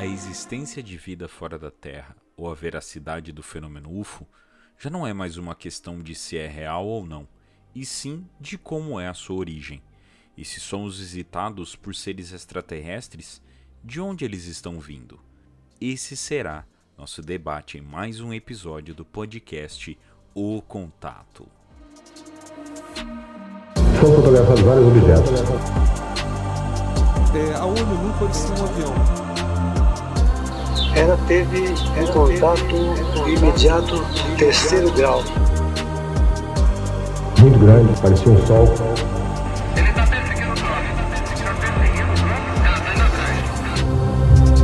A existência de vida fora da Terra ou a veracidade do fenômeno UFO já não é mais uma questão de se é real ou não, e sim de como é a sua origem. E se somos visitados por seres extraterrestres, de onde eles estão vindo? Esse será nosso debate em mais um episódio do podcast O Contato. Foram fotografados vários objetos. É, a ONU pode ser um avião. Ela teve um contato imediato terceiro grau. Muito grande, parecia um sol.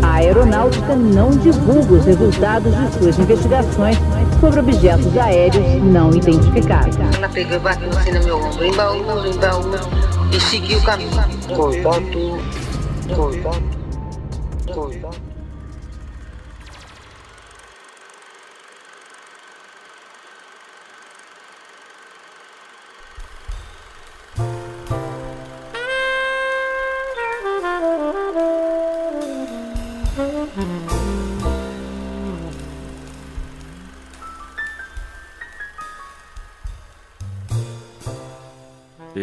A aeronáutica não divulga os resultados de suas investigações sobre objetos aéreos não identificados. Ela pegou e bateu assim no meu ombro, embaú, embaú, e seguiu o caminho. Contato, contato, contato.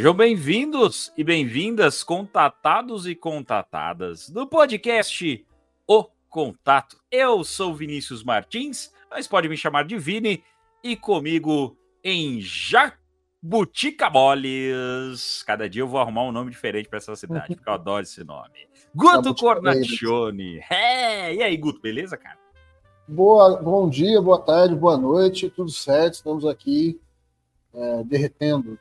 Sejam bem-vindos e bem-vindas, contatados e contatadas do podcast O Contato. Eu sou Vinícius Martins, mas pode me chamar de Vini, e comigo em Jabuticamoles. Cada dia eu vou arrumar um nome diferente para essa cidade, porque eu adoro esse nome. Guto Cornaccione. É, e aí, Guto, beleza, cara? Boa, bom dia, boa tarde, boa noite, tudo certo? Estamos aqui é, derretendo.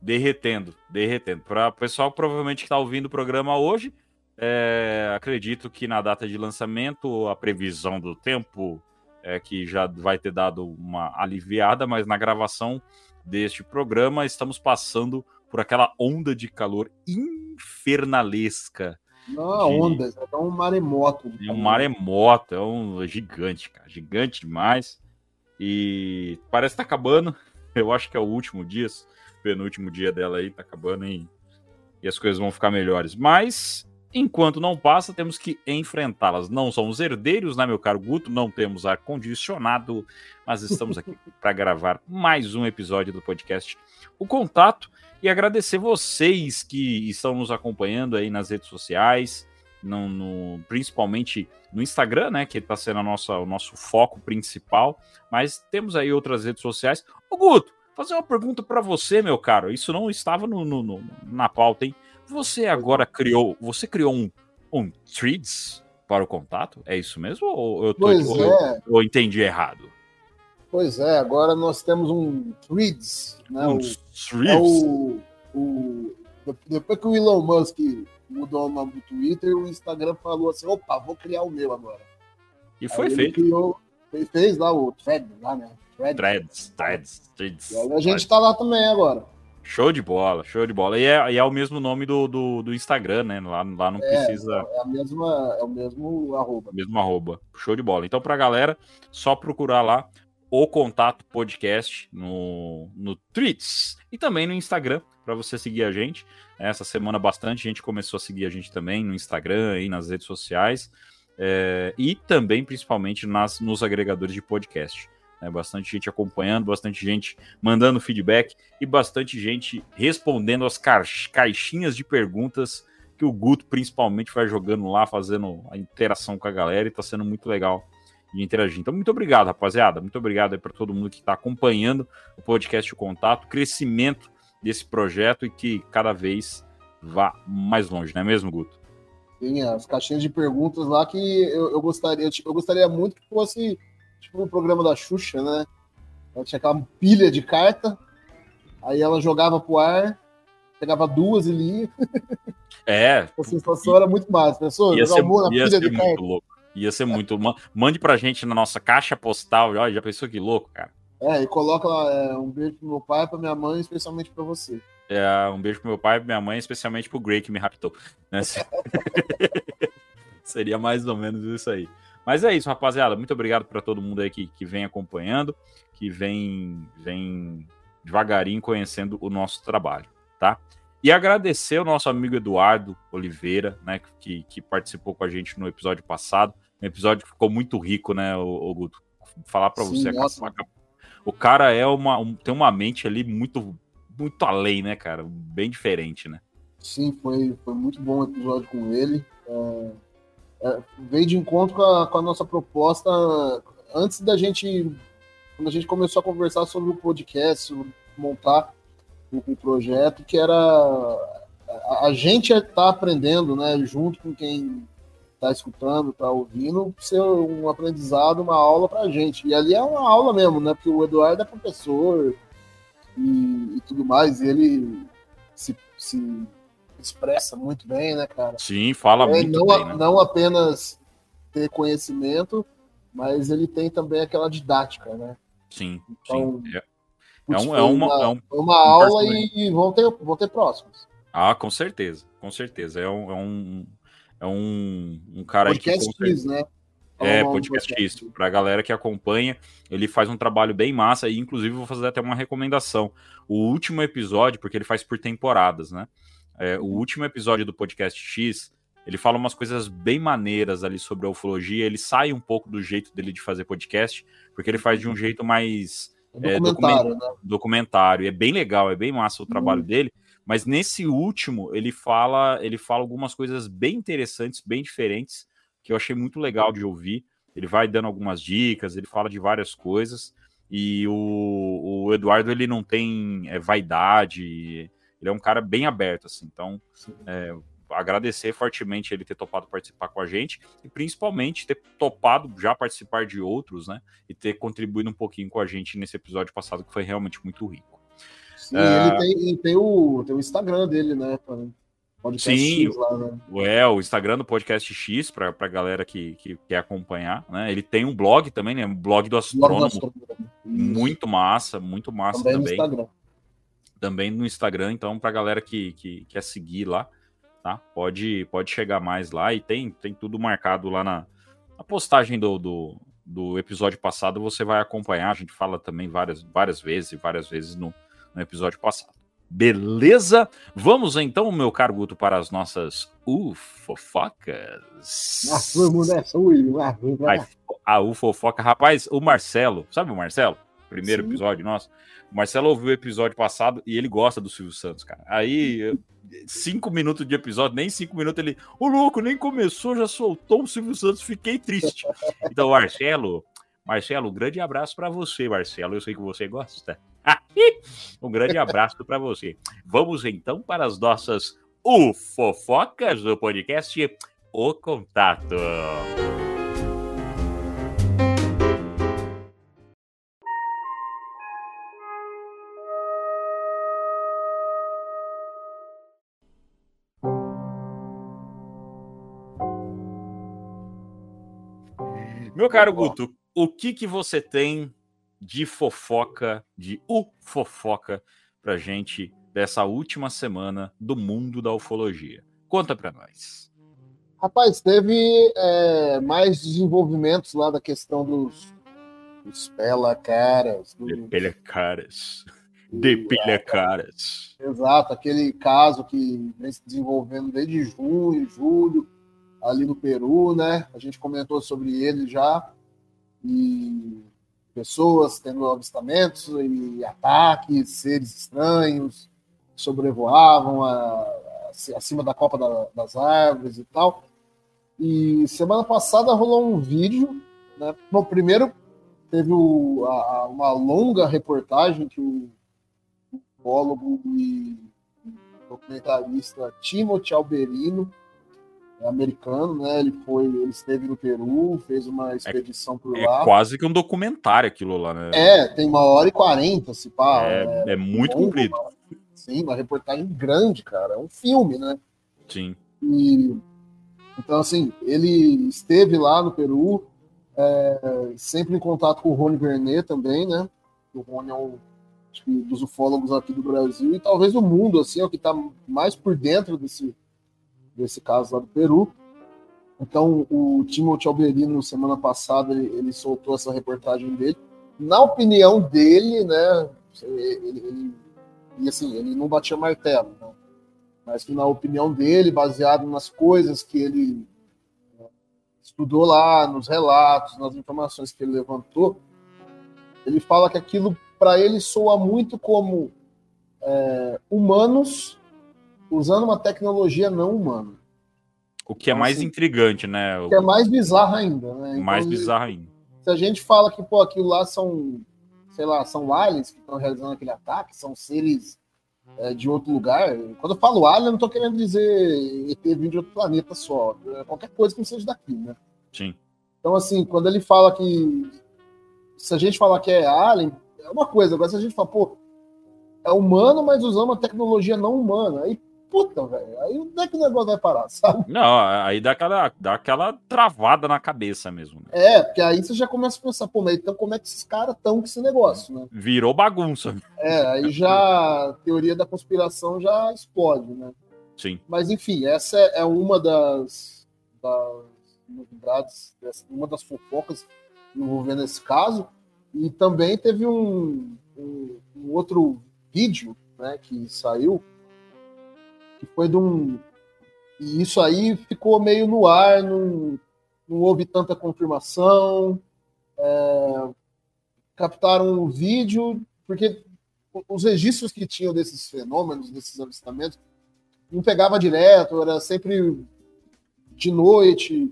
Derretendo, derretendo. Para o pessoal provavelmente que está ouvindo o programa hoje, é, acredito que na data de lançamento, a previsão do tempo é que já vai ter dado uma aliviada, mas na gravação deste programa estamos passando por aquela onda de calor infernalesca. Não, De- ondas, é um maremoto. É um maremoto, é um gigante, cara. Gigante demais. E parece que tá acabando. Eu acho que é o último dia, penúltimo dia dela aí, tá acabando e, e as coisas vão ficar melhores. Mas, enquanto não passa, temos que enfrentá-las. Não somos herdeiros, né, meu caro Guto? Não temos ar-condicionado, mas estamos aqui para gravar mais um episódio do podcast O Contato e agradecer vocês que estão nos acompanhando aí nas redes sociais, no, no- principalmente no Instagram, né? Que está sendo a nossa, o nosso foco principal. Mas temos aí outras redes sociais. Ô, Guto, fazer uma pergunta para você, meu caro. Isso não estava no, no- no- na pauta, hein? Você agora criou. Você criou um, um Threads para o contato? É isso mesmo? Ou eu, tô, ou é, eu entendi errado? pois é. Agora nós temos um Threads, né? Um O- Threads? é o, o- depois que o Elon Musk mudou o nome do Twitter, o Instagram falou assim: opa, vou criar o meu agora. E foi Aí feito. Criou, fez lá o Thread, lá, né? Thread. Threads, threads, threads. E a gente tá lá também agora. Show de bola, show de bola. E é, e é o mesmo nome do, do, do Instagram, né? Lá, lá não É, precisa. É a mesma, é o mesmo arroba. Mesmo arroba. Show de bola. Então, pra galera, só procurar lá o Contato Podcast no, no Tweets e também no Instagram para você seguir a gente. Essa semana bastante gente começou a seguir a gente também no Instagram e nas redes sociais. É, e também, principalmente, nas, nos agregadores de podcast. Né? Bastante gente acompanhando, bastante gente mandando feedback e bastante gente respondendo as caixinhas de perguntas que o Guto principalmente vai jogando lá, fazendo a interação com a galera e tá sendo muito legal de interagir. Então, muito obrigado, rapaziada. Muito obrigado aí para todo mundo que está acompanhando o podcast O Contato, crescimento desse projeto e que cada vez vá mais longe, não é mesmo, Guto? Tem as caixinhas de perguntas lá que eu, eu gostaria, eu gostaria muito que fosse tipo o programa da Xuxa, né? Ela tinha aquela pilha de carta, aí ela jogava pro ar, pegava duas e lia. É, A sensação era muito mais. Pensou? ia ser, na ia pilha ser de muito carta. louco. Ia ser muito. ma- Mande pra gente na nossa caixa postal. Olha, já pensou que louco, cara? É, e coloca lá é, um beijo pro meu pai, pra minha mãe, especialmente pra você. É, um beijo pro meu pai e pra minha mãe, especialmente pro Grey que me raptou. né? Seria mais ou menos isso aí. Mas é isso, rapaziada. Muito obrigado para todo mundo aí que, que vem acompanhando, que vem, vem devagarinho conhecendo o nosso trabalho, tá? E agradecer o nosso amigo Eduardo Oliveira, né, que, que participou com a gente no episódio passado. Um episódio que ficou muito rico, né, o, Guto? Falar para você, nossa. o cara é uma, um, tem uma mente ali muito, muito além, né, cara? Bem diferente, né? Sim, foi, foi muito bom o episódio com ele. É, é, veio de encontro com a, com a nossa proposta antes da gente. Quando a gente começou a conversar sobre o podcast, sobre montar o, o projeto, que era a, a gente está aprendendo, né, junto com quem está escutando, está ouvindo, ser um aprendizado, uma aula para a gente. E ali é uma aula mesmo, né? Porque o Eduardo é professor e, e tudo mais, e ele se, se, expressa muito bem, né, cara? Sim, fala é, muito não, bem, né? não apenas ter conhecimento, mas ele tem também aquela didática, né? Sim, Então, sim. É, Putz, é um- é uma- é um- uma um aula e, vão ter, vão ter próximos. Ah, com certeza, com certeza. É um, é um, é um, um cara aí que Podcast né? É, podcast isso. Pra galera que acompanha, ele faz um trabalho bem massa e, inclusive, vou fazer até uma recomendação. O último episódio, porque ele faz por temporadas, né? É, o último episódio do podcast X, ele fala umas coisas bem maneiras ali sobre a ufologia. Ele sai um pouco do jeito dele de fazer podcast, porque ele faz de um jeito mais É documentário, né? documentário. É bem legal, é bem massa o trabalho Hum. dele. Mas nesse último, ele fala, ele fala algumas coisas bem interessantes, bem diferentes, que eu achei muito legal de ouvir. Ele vai dando algumas dicas, ele fala de várias coisas. E o, o Eduardo, ele não tem é, vaidade, ele é um cara bem aberto, assim. Então, é, agradecer fortemente ele ter topado participar com a gente e principalmente ter topado já participar de outros, né? E ter contribuído um pouquinho com a gente nesse episódio passado, que foi realmente muito rico. Sim, É. ele tem, e tem, o, tem o Instagram dele, né? Podcast Sim, X lá, né? O- É, o Instagram do Podcast X, para a galera que, que quer acompanhar, né? Ele tem um blog também, né? Um blog do Blog do astrônomo. Astrônomo. Isso. Muito massa, muito massa também, também. Também no Instagram, então pra galera que, que quer seguir lá, tá? Pode, pode chegar mais lá e tem, tem tudo marcado lá na, na postagem do, do, do episódio passado, você vai acompanhar, a gente fala também várias, várias vezes e várias vezes no, no episódio passado. Beleza? Vamos então, meu caro Guto, para as nossas ufofocas. Ah, vamos nessa, ui, ah, vamos a ufofoca. Rapaz, o Marcelo, sabe o Marcelo? Primeiro Sim. episódio nosso. O Marcelo ouviu o episódio passado e ele gosta do Silvio Santos, cara. Aí, cinco minutos de episódio, nem cinco minutos, ele. Ô, louco, nem começou, já soltou o Silvio Santos, fiquei triste. Então, Marcelo, Marcelo, um grande abraço pra você, Marcelo. Eu sei que você gosta. um grande abraço pra você. Vamos então para as nossas ufofocas do podcast O Contato. Meu caro Guto, o que que você tem de fofoca, de ufofoca pra gente dessa última semana do mundo da ufologia? Conta pra nós. Rapaz, teve é, mais desenvolvimentos lá da questão dos, dos pela-caras. do- Depilha caras. Depilha caras. Exato, aquele caso que vem se desenvolvendo desde junho, julho, ali no Peru, né? A gente comentou sobre ele já. E pessoas tendo avistamentos e ataques, seres estranhos sobrevoavam a- acima da copa da- das árvores e tal. E semana passada rolou um vídeo, né? Bom, primeiro teve o- a- uma longa reportagem que o ufólogo e documentarista Timothy Alberino, americano, né? Ele foi, ele esteve no Peru, fez uma expedição por É lá. quase que um documentário aquilo lá, né? É, tem uma hora e quarenta, se pá. É, é muito longo, comprido. Sim, uma reportagem grande, cara. É um filme, né? Sim. E, então, assim, ele esteve lá no Peru, é, sempre em contato com o Rony Vernet também, né? O Rony é um dos ufólogos aqui do Brasil e talvez do mundo, assim, é o que está mais por dentro desse, desse caso lá do Peru. Então, o Timothy Alberino, semana passada, ele, ele soltou essa reportagem dele. Na opinião dele, né? Ele, ele- e assim, ele não batia martelo, né? mas que na opinião dele, baseado nas coisas que ele é, estudou lá, nos relatos, nas informações que ele levantou, ele fala que aquilo para ele soa muito como é, humanos usando uma tecnologia não humana. O que é Então, mais assim, intrigante, né? O que é mais bizarro ainda, né? Então, mais bizarro ainda. Se a gente fala que pô, aquilo lá são, sei lá, são aliens que estão realizando aquele ataque, são seres é, de outro lugar. Quando eu falo alien, eu não estou querendo dizer ET vindo de outro planeta só. É qualquer coisa que não seja daqui, né? Sim. Então, assim, quando ele fala que. Se a gente falar que é alien, é uma coisa. Agora, se a gente fala, pô, é humano, mas usando uma tecnologia não humana. Aí, puta, velho. Aí onde é que o negócio vai parar, sabe? Não, aí dá aquela, dá aquela travada na cabeça mesmo. Né? É, porque aí você já começa a pensar, pô, mas então como é que esses caras estão com esse negócio, né? Virou bagunça. É, aí já a teoria da conspiração já explode, né? Sim. Mas enfim, essa é uma das, das novidades, uma das fofocas envolvendo esse caso. E também teve um, um- um outro vídeo né, que saiu, que foi de um. E isso aí ficou meio no ar, não, não houve tanta confirmação. É, captaram o vídeo, porque os registros que tinham desses fenômenos, desses avistamentos, não pegava direto, era sempre de noite,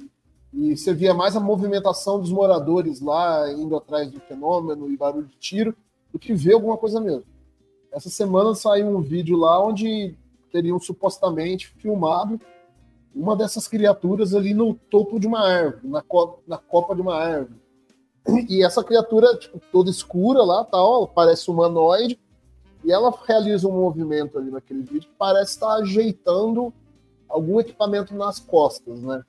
e você via mais a movimentação dos moradores lá, indo atrás do fenômeno e barulho de tiro, do que ver alguma coisa mesmo. Essa semana saiu um vídeo lá onde teriam supostamente filmado uma dessas criaturas ali no topo de uma árvore, na, co na copa de uma árvore. E essa criatura, tipo, toda escura lá, tal, parece humanoide, e ela realiza um movimento ali naquele vídeo que parece estar ajeitando algum equipamento nas costas, né?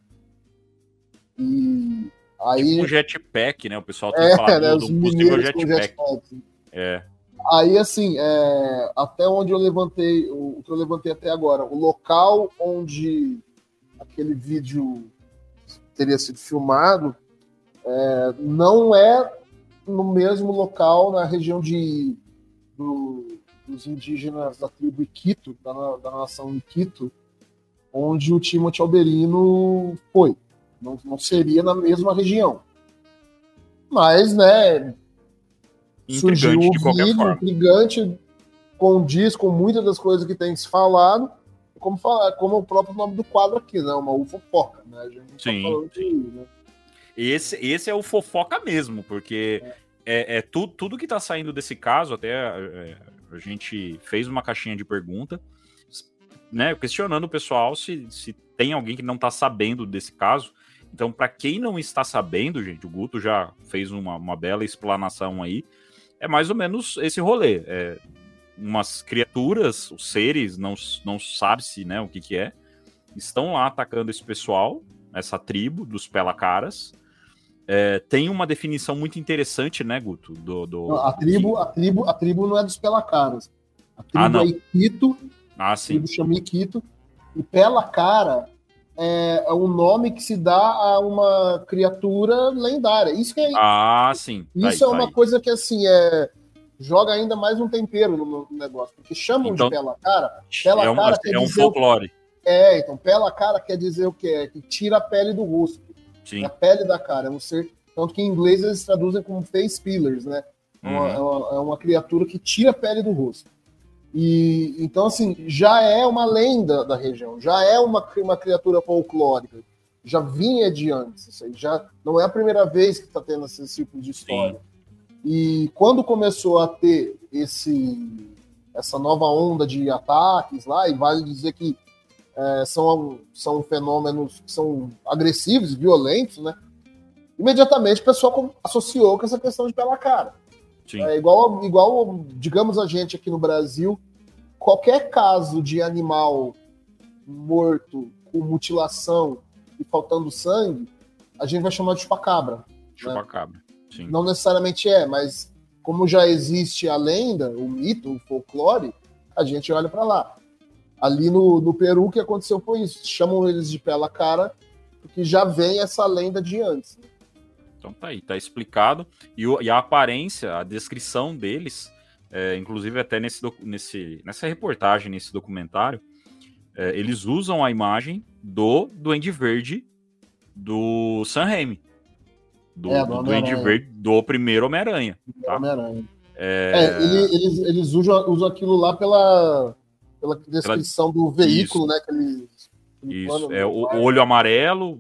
E aí. Tipo um jetpack, né? O pessoal tem é, falado né, do os possível jetpack. jetpack. É. Aí, assim, é, até onde eu levantei, o, que eu levantei até agora, o local onde aquele vídeo teria sido filmado é, não é no mesmo local na região de, do- dos indígenas da tribo Iquito, da, da nação Iquito, onde o Timothy Alberino foi. Não, não seria na mesma região. Mas, né, Intrigante o de qualquer vídeo, forma. intrigante, condiz com muitas das coisas que tem se falado, como, falar, como o próprio nome do quadro aqui, né? Uma ufofoca, né? A gente não Sim, tá falando de, né? Esse, esse é o fofoca mesmo, porque é, é tu- tudo que tá saindo desse caso, até é, a gente fez uma caixinha de pergunta, né, questionando o pessoal se, se tem alguém que não tá sabendo desse caso. Então, para quem não está sabendo, gente, o Guto já fez uma, uma bela explanação aí. É mais ou menos esse rolê. É, umas criaturas, os seres, não, não sabe-se né, o que, que é, estão lá atacando esse pessoal, essa tribo dos pelacaras. É, tem uma definição muito interessante, né, Guto? Do, do- Não, A tribo, a tribo, a tribo não é dos pelacaras. A tribo Ah, não. é Iquito, Ah, a sim. tribo chama Iquito, e pela cara é, é um nome que se dá a uma criatura lendária. Isso que é, Ah, sim. Tá Isso aí, é tá uma aí. coisa que, assim, é, joga ainda mais um tempero no, negócio. Porque chamam Então- de pela cara. Pela É um, cara quer é um o- folclore. É, então, pela cara quer dizer o quê? Que tira a pele do rosto. Sim. A pele da cara. É um ser. Tanto que em inglês eles traduzem como face peelers, né? É uma, Uhum. é uma- é uma criatura que tira a pele do rosto. E então, assim, já é uma lenda da região, já é uma, uma criatura folclórica, já vinha de antes. Isso aí já não é a primeira vez que está tendo esse tipo de história. E quando começou a ter esse essa nova onda de ataques lá, e vale dizer que é, são, são fenômenos que são agressivos, violentos, né? Imediatamente o pessoal associou com essa questão de pela cara. Sim. É igual, igual, digamos a gente aqui no Brasil, qualquer caso de animal morto com mutilação e faltando sangue, a gente vai chamar de chupacabra. Chupacabra. Sim. Não necessariamente é, mas como já existe a lenda, o mito, o folclore, a gente olha para lá. Ali no, no Peru, o que aconteceu foi isso. Chamam eles de pela cara, porque já vem essa lenda de antes. Então tá aí, tá explicado. E, o- e a aparência, a descrição deles, é, inclusive até nesse, nesse, nessa reportagem, nesse documentário, é, eles usam a imagem do Duende Verde do Sam Raimi. Do, É, do do Duende. Verde do primeiro Homem-Aranha. Tá. Homem-Aranha. É, É, ele- eles, eles usam, usam aquilo lá pela, pela descrição do veículo, né? Que eles, aquele Isso, plano é no o olho amarelo,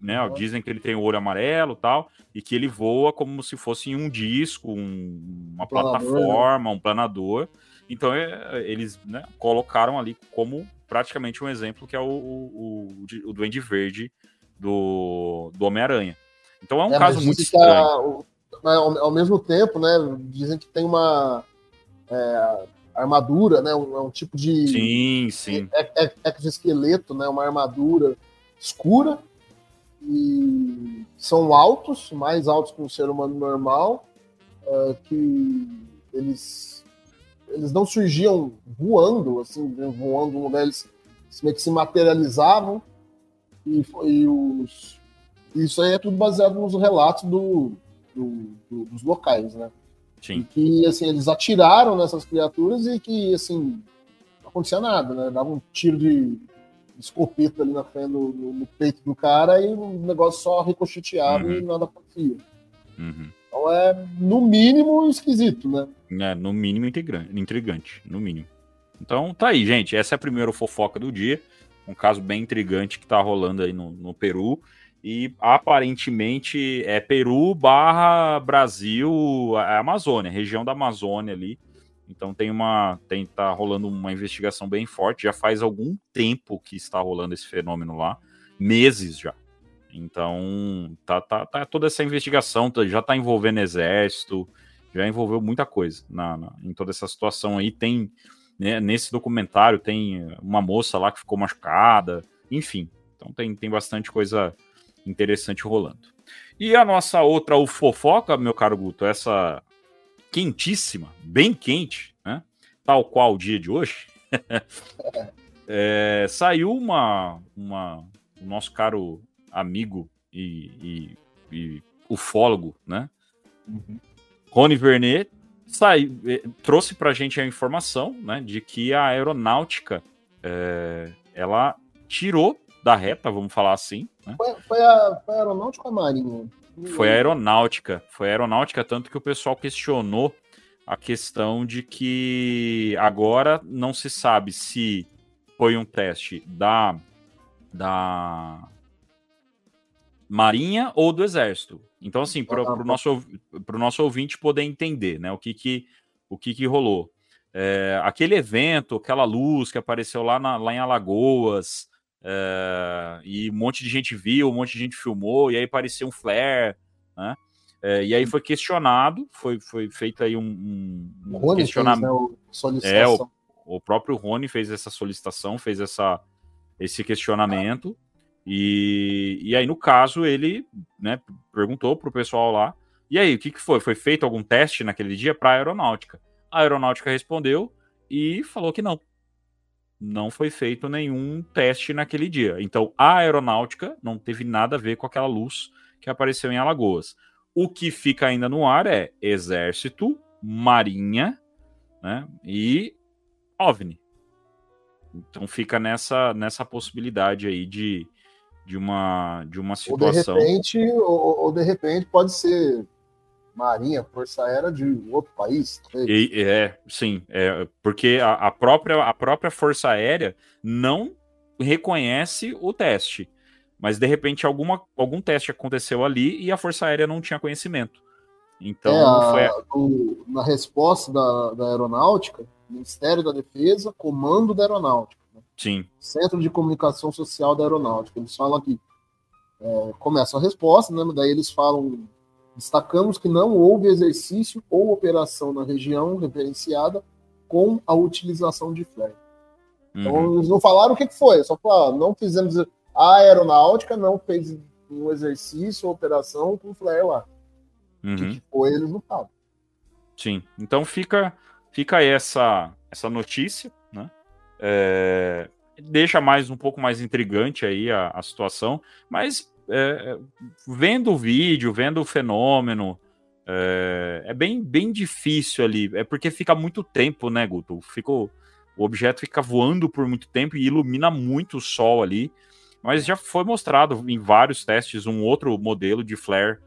né? Uhum. Dizem que ele tem o olho amarelo e tal, e que ele voa como se fosse um disco, um- uma Um planador, plataforma, um planador. Então é, eles né, colocaram ali como praticamente um exemplo que é o, o, o, o Duende Verde do, do Homem-Aranha. Então é um É, caso muito estranho. mas ao, ao mesmo tempo, né? Dizem que tem uma é, armadura, né? Um, é um tipo de Sim, sim. é, é, exoesqueleto, né? Uma armadura escura e são altos, mais altos que um ser humano normal, é, que eles eles não surgiam voando, assim, voando no lugar, eles meio que se materializavam e, e os isso aí é tudo baseado nos relatos do, do- do- dos locais, né? E Sim. que assim eles atiraram nessas criaturas e que assim não acontecia nada, né? Dava um tiro de escopeta ali na frente no, no peito do cara e o negócio só ricocheteava Uhum. e nada acontecia. Uhum. Então é no mínimo esquisito, né? É, no mínimo intrigante, intrigante, no mínimo. Então tá aí, gente. Essa é a primeira fofoca do dia. Um caso bem intrigante que tá rolando aí no, no Peru. E aparentemente é Peru barra Brasil, a Amazônia, região da Amazônia ali. Então tem uma. Tem, tá rolando uma investigação bem forte. Já faz algum tempo que está rolando esse fenômeno lá. Meses já. Então, tá, tá, tá toda essa investigação tá- já tá envolvendo exército, já envolveu muita coisa na, na- em toda essa situação aí. Tem, né, nesse documentário, tem uma moça lá que ficou machucada, enfim. Então tem, tem bastante coisa interessante rolando. E a nossa outra fofoca, meu caro Guto, essa quentíssima, bem quente, né? Tal qual o dia de hoje. É, saiu uma, uma. O nosso caro amigo e, e, e ufólogo, né? Rony Vernet saiu, eh, trouxe pra gente a informação, né, de que a aeronáutica eh, ela tirou da reta, vamos falar assim, né? Foi, foi a, foi a aeronáutica ou a marinha? Foi a aeronáutica, foi a aeronáutica, tanto que o pessoal questionou a questão de que agora não se sabe se foi um teste da, da Marinha ou do Exército. Então, assim, para o nosso, pro nosso ouvinte poder entender né, o, que, que, o que, que rolou. É, aquele evento, aquela luz que apareceu lá, na- lá em Alagoas, é, e um monte de gente viu, um monte de gente filmou, e aí parecia um flare, né? É, e aí foi questionado, foi, foi feito aí um, um, um O Rony fez, questionamento. né, o solicitação. O próprio Rony fez essa solicitação, fez essa, esse questionamento. E, e aí, no caso, ele né, perguntou pro pessoal lá. E aí, o que, que foi? Foi feito algum teste naquele dia para a aeronáutica? A aeronáutica respondeu e falou que não. Não foi feito nenhum teste naquele dia. Então, a aeronáutica não teve nada a ver com aquela luz que apareceu em Alagoas. O que fica ainda no ar é Exército, Marinha né, e OVNI. Então fica nessa, nessa possibilidade aí de, de, uma, de uma Ou de situação. repente, ou, ou de repente pode ser marinha, força aérea de outro país. E- é, sim, é, porque a, a própria, a própria Força Aérea não reconhece o teste. Mas de repente alguma, algum teste aconteceu ali e a Força Aérea não tinha conhecimento. Então É, a- foi. o- na resposta da, da aeronáutica, Ministério da Defesa, Comando da Aeronáutica, né? Sim, Centro de Comunicação Social da Aeronáutica. Eles falam aqui, é, começa a resposta, né? Daí eles falam, destacamos que não houve exercício ou operação na região referenciada com a utilização de flare. Então uhum, eles não falaram o que foi, só falaram, não fizemos a aeronáutica não fez um exercício ou operação com flare lá. O uhum. que que foi, eles não falam. Sim, então fica, fica essa, essa notícia, né? É, deixa mais um pouco mais intrigante aí a, a situação, mas é, é, vendo o vídeo, vendo o fenômeno, é, é bem, bem difícil ali, é porque fica muito tempo, né, Guto? Ficou, o objeto fica voando por muito tempo e ilumina muito o Sol ali. Mas já foi mostrado em vários testes um outro modelo de flare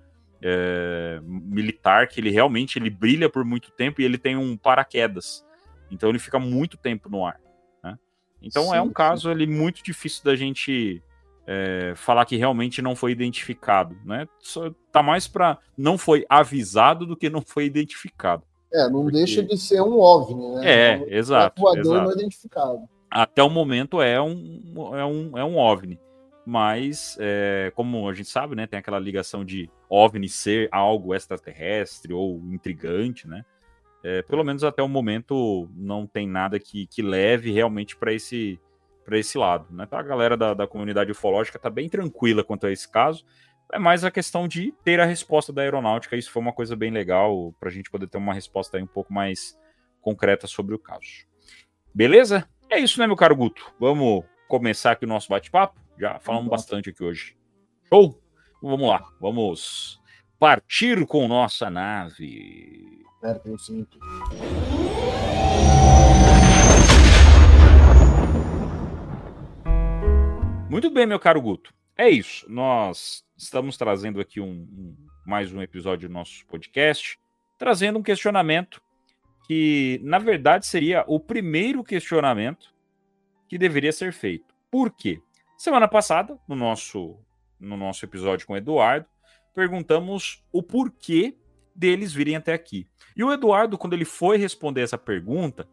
é, militar que ele realmente ele brilha por muito tempo e ele tem um paraquedas. Então ele fica muito tempo no ar. Né? Então sim, é um sim. caso ali muito difícil da gente é, falar que realmente não foi identificado, né? Só tá mais para não foi avisado do que não foi identificado. É, não porque... deixa de ser um OVNI, né? É, um exato. Voador exato. não identificado. Até o momento é um, é um, é um OVNI. Mas, é, como a gente sabe, né, tem aquela ligação de OVNI ser algo extraterrestre ou intrigante, né? É, pelo menos até o momento não tem nada que, que leve realmente para esse, para esse lado. Né? Então a galera da, da comunidade ufológica está bem tranquila quanto a esse caso. É mais a questão de ter a resposta da aeronáutica. Isso foi uma coisa bem legal para a gente poder ter uma resposta aí um pouco mais concreta sobre o caso. Beleza? É isso, né, meu caro Guto? Vamos começar aqui o nosso bate-papo? Já falamos bastante aqui hoje. Show? Vamos lá, vamos partir com nossa nave. Espera, eu sinto. Muito bem, meu caro Guto. É isso. Nós estamos trazendo aqui um, um, mais um episódio do nosso podcast, trazendo um questionamento que, na verdade, seria o primeiro questionamento que deveria ser feito. Por quê? Semana passada, no nosso, no nosso episódio com o Eduardo, perguntamos o porquê deles virem até aqui. E o Eduardo, quando ele foi responder essa pergunta,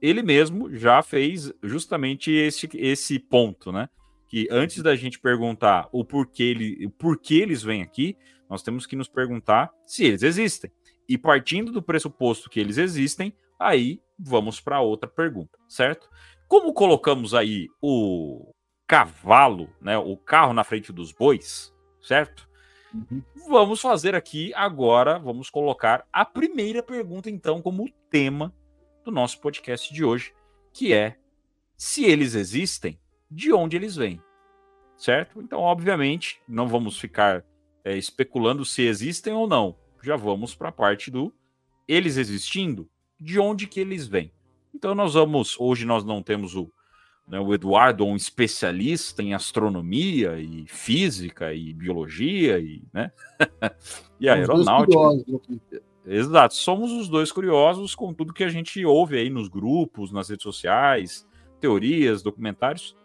ele mesmo já fez justamente esse, esse ponto, né? Que antes da gente perguntar o porquê, ele, o porquê eles vêm aqui, nós temos que nos perguntar se eles existem. E partindo do pressuposto que eles existem, aí vamos para outra pergunta, certo? Como colocamos aí o cavalo, né, o carro na frente dos bois, certo? Uhum. Vamos fazer aqui agora, vamos colocar a primeira pergunta então como tema do nosso podcast de hoje, que é se eles existem, de onde eles vêm, certo? Então, obviamente, não vamos ficar é, especulando se existem ou não. Já vamos para a parte do eles existindo, de onde que eles vêm. Então, nós vamos. Hoje nós não temos o, né, o Eduardo, um especialista em astronomia e física e biologia e, né? e aeronáutica. Exato, somos os dois curiosos com tudo que a gente ouve aí nos grupos, nas redes sociais, teorias, documentários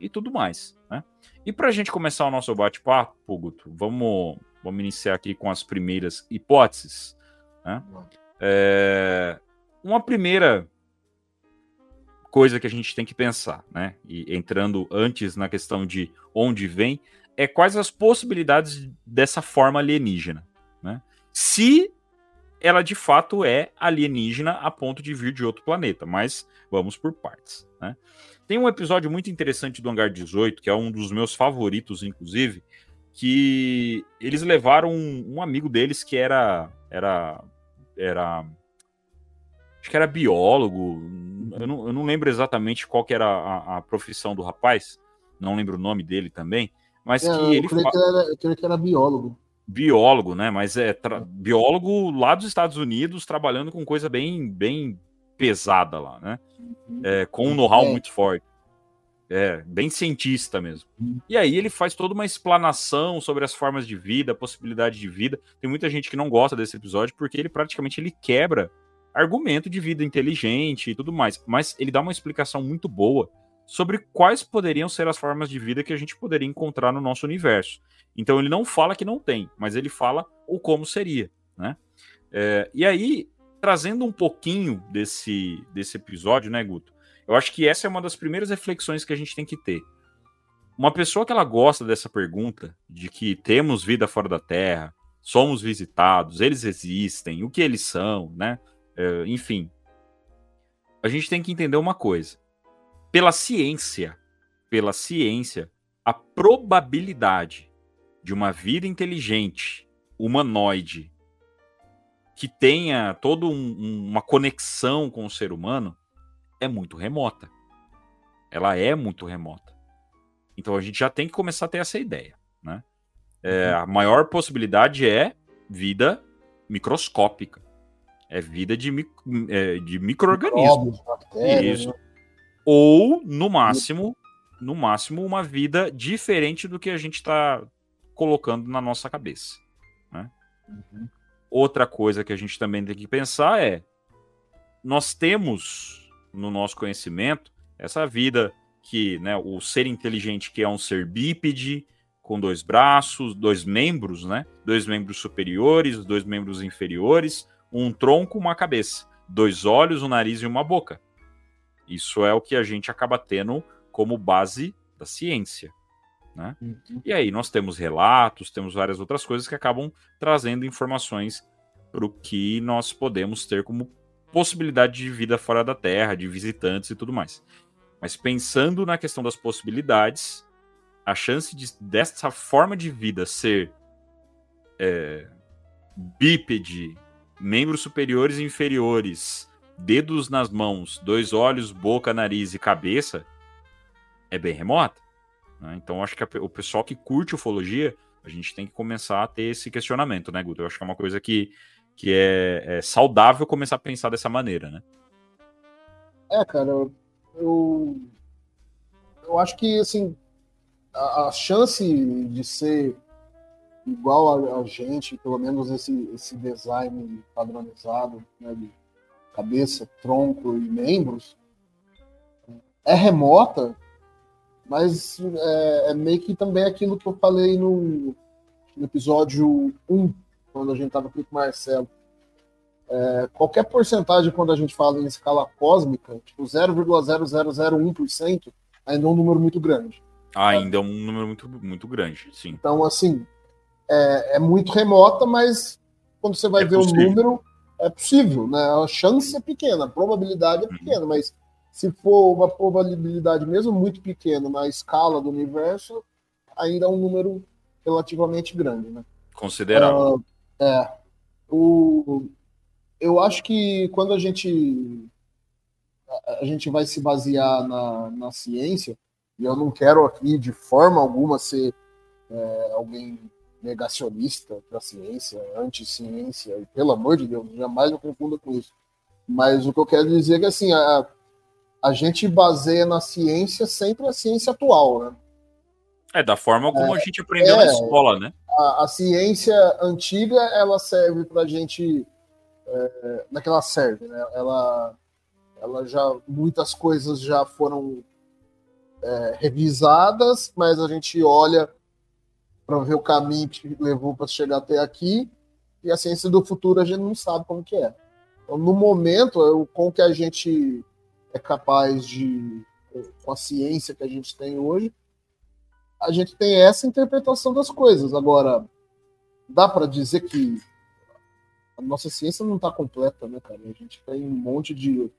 e tudo mais. Né? E para a gente começar o nosso bate-papo, Guto, vamos, vamos iniciar aqui com as primeiras hipóteses. Né? É, uma primeira coisa que a gente tem que pensar, né? E entrando antes na questão de onde vem, é quais as possibilidades dessa forma alienígena, né? Se ela de fato é alienígena a ponto de vir de outro planeta, mas vamos por partes, né? Tem um episódio muito interessante do Hangar 18, que é um dos meus favoritos, inclusive, que eles levaram um, um amigo deles que era. Era. Era. Acho que era biólogo. Eu não, eu não lembro exatamente qual que era a, a, profissão do rapaz. Não lembro o nome dele também. Mas é, que eu ele. Creio que era, eu creio que era biólogo biólogo, né? Mas é biólogo lá dos Estados Unidos, trabalhando com coisa bem, bem pesada lá, né? É, com um know-how é. muito forte. É, bem cientista mesmo. E aí ele faz toda uma explanação sobre as formas de vida, a possibilidade de vida. Tem muita gente que não gosta desse episódio porque ele praticamente ele quebra argumento de vida inteligente e tudo mais, mas ele dá uma explicação muito boa sobre quais poderiam ser as formas de vida que a gente poderia encontrar no nosso universo. Então ele não fala que não tem, mas ele fala o como seria, né? É, e aí trazendo um pouquinho desse, desse episódio, né, Guto? Eu acho que essa é uma das primeiras reflexões que a gente tem que ter. Uma pessoa que ela gosta dessa pergunta, de que temos vida fora da Terra, somos visitados, eles existem, o que eles são, né? É, enfim. A gente tem que entender uma coisa. Pela ciência, pela ciência, a probabilidade de uma vida inteligente, humanoide, que tenha toda um, uma conexão com o ser humano é muito remota. Ela é muito remota. Então a gente já tem que começar a ter essa ideia. Né? É, uhum. a maior possibilidade é vida microscópica. É vida de, é, de micro-organismo. Isso. Né? Ou, no máximo, no máximo, uma vida diferente do que a gente está colocando na nossa cabeça. Né? Uhum. Outra coisa que a gente também tem que pensar é: nós temos no nosso conhecimento essa vida que, né, o ser inteligente que é um ser bípede, com dois braços, dois membros, né? Dois membros superiores, dois membros inferiores, um tronco, uma cabeça, dois olhos, um nariz e uma boca. Isso é o que a gente acaba tendo como base da ciência. Né? Uhum. E aí nós temos relatos, temos várias outras coisas que acabam trazendo informações para o que nós podemos ter como possibilidade de vida fora da Terra, de visitantes e tudo mais. Mas pensando na questão das possibilidades, a chance de, dessa forma de vida ser é, bípede, membros superiores e inferiores, dedos nas mãos, dois olhos, boca, nariz e cabeça, é bem remota. né? Então, acho que a- o pessoal que curte ufologia, a gente tem que começar a ter esse questionamento, né, Guto? Eu acho que é uma coisa que, que é, é saudável começar a pensar dessa maneira, né? É, cara, eu, eu, acho que, assim, a, a chance de ser igual a, a gente, pelo menos esse, esse design padronizado, né, de cabeça, tronco e membros, é remota, mas é, é meio que também aquilo que eu falei no, no episódio 1, quando a gente estava aqui com o Marcelo. É, qualquer porcentagem, quando a gente fala em escala cósmica, tipo 0,0001%, ainda é um número muito grande. Ainda é um número muito, muito grande, sim. Então, assim, é, é muito remota, mas quando você vai É ver possível. o número, é possível, né? A chance é pequena, a probabilidade Uhum. é pequena, mas se for uma probabilidade mesmo muito pequena na escala do universo, ainda é um número relativamente grande, né? Considerável. Ah, é. O, eu acho que quando a gente a gente vai se basear na, na ciência, e eu não quero aqui de forma alguma ser é, alguém negacionista da ciência, anti-ciência, e pelo amor de Deus, jamais me confunda com isso. Mas o que eu quero dizer é que assim, a, a gente baseia na ciência sempre a ciência atual, né? É, da forma como a gente aprendeu na é. escola, né? a, a ciência antiga ela serve para a gente é, naquela serve né ela ela já muitas coisas já foram é, revisadas mas a gente olha para ver o caminho que levou para chegar até aqui e a ciência do futuro a gente não sabe como que é então, no momento o com que a gente é capaz de com a ciência que a gente tem hoje a gente tem essa interpretação das coisas. Agora, dá para dizer que a nossa ciência não está completa, né, cara? A gente tem um monte de,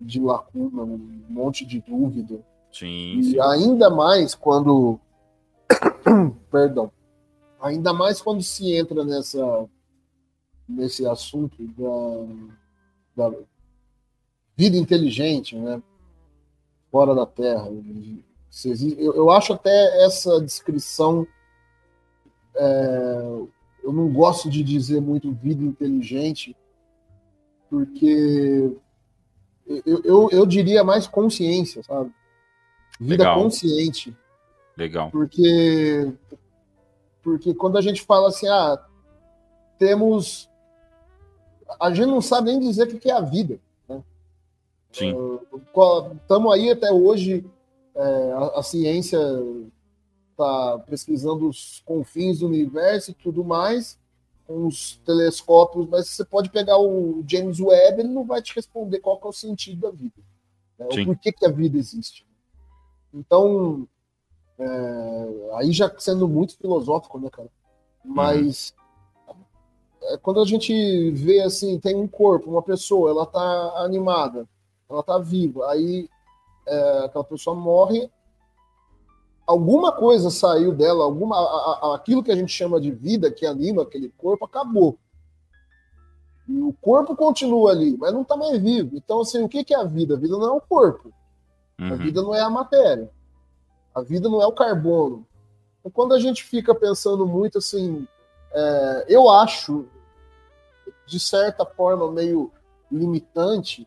de lacuna, um monte de dúvida. Sim, E sim. ainda mais quando. Perdão. Ainda mais quando se entra nessa, nesse assunto da, da vida inteligente, né? Fora da Terra. Eu acho até essa descrição. é, eu não gosto de dizer muito vida inteligente, porque eu, eu, eu diria mais consciência, sabe? Vida Legal. consciente. Legal. Porque, porque quando a gente fala assim, ah, temos. A gente não sabe nem dizer o que que é a vida. Sim. Estamos aí até hoje, é, a, a ciência está pesquisando os confins do universo e tudo mais, com os telescópios, mas você pode pegar o James Webb, ele não vai te responder qual que é o sentido da vida. Né? Sim. O porquê que a vida existe. Então, é, aí já sendo muito filosófico, né, cara? Mas é, quando a gente vê assim, tem um corpo, uma pessoa, ela tá animada, ela tá viva, aí é, aquela pessoa morre, alguma coisa saiu dela, alguma, a- a- aquilo que a gente chama de vida, que anima aquele corpo, acabou. E o corpo continua ali, mas não tá mais vivo. Então, assim, o que que é a vida? A vida não é o corpo. A Uhum. vida não é a matéria. A vida não é o carbono. Então, quando a gente fica pensando muito assim, é, eu acho, de certa forma, meio limitante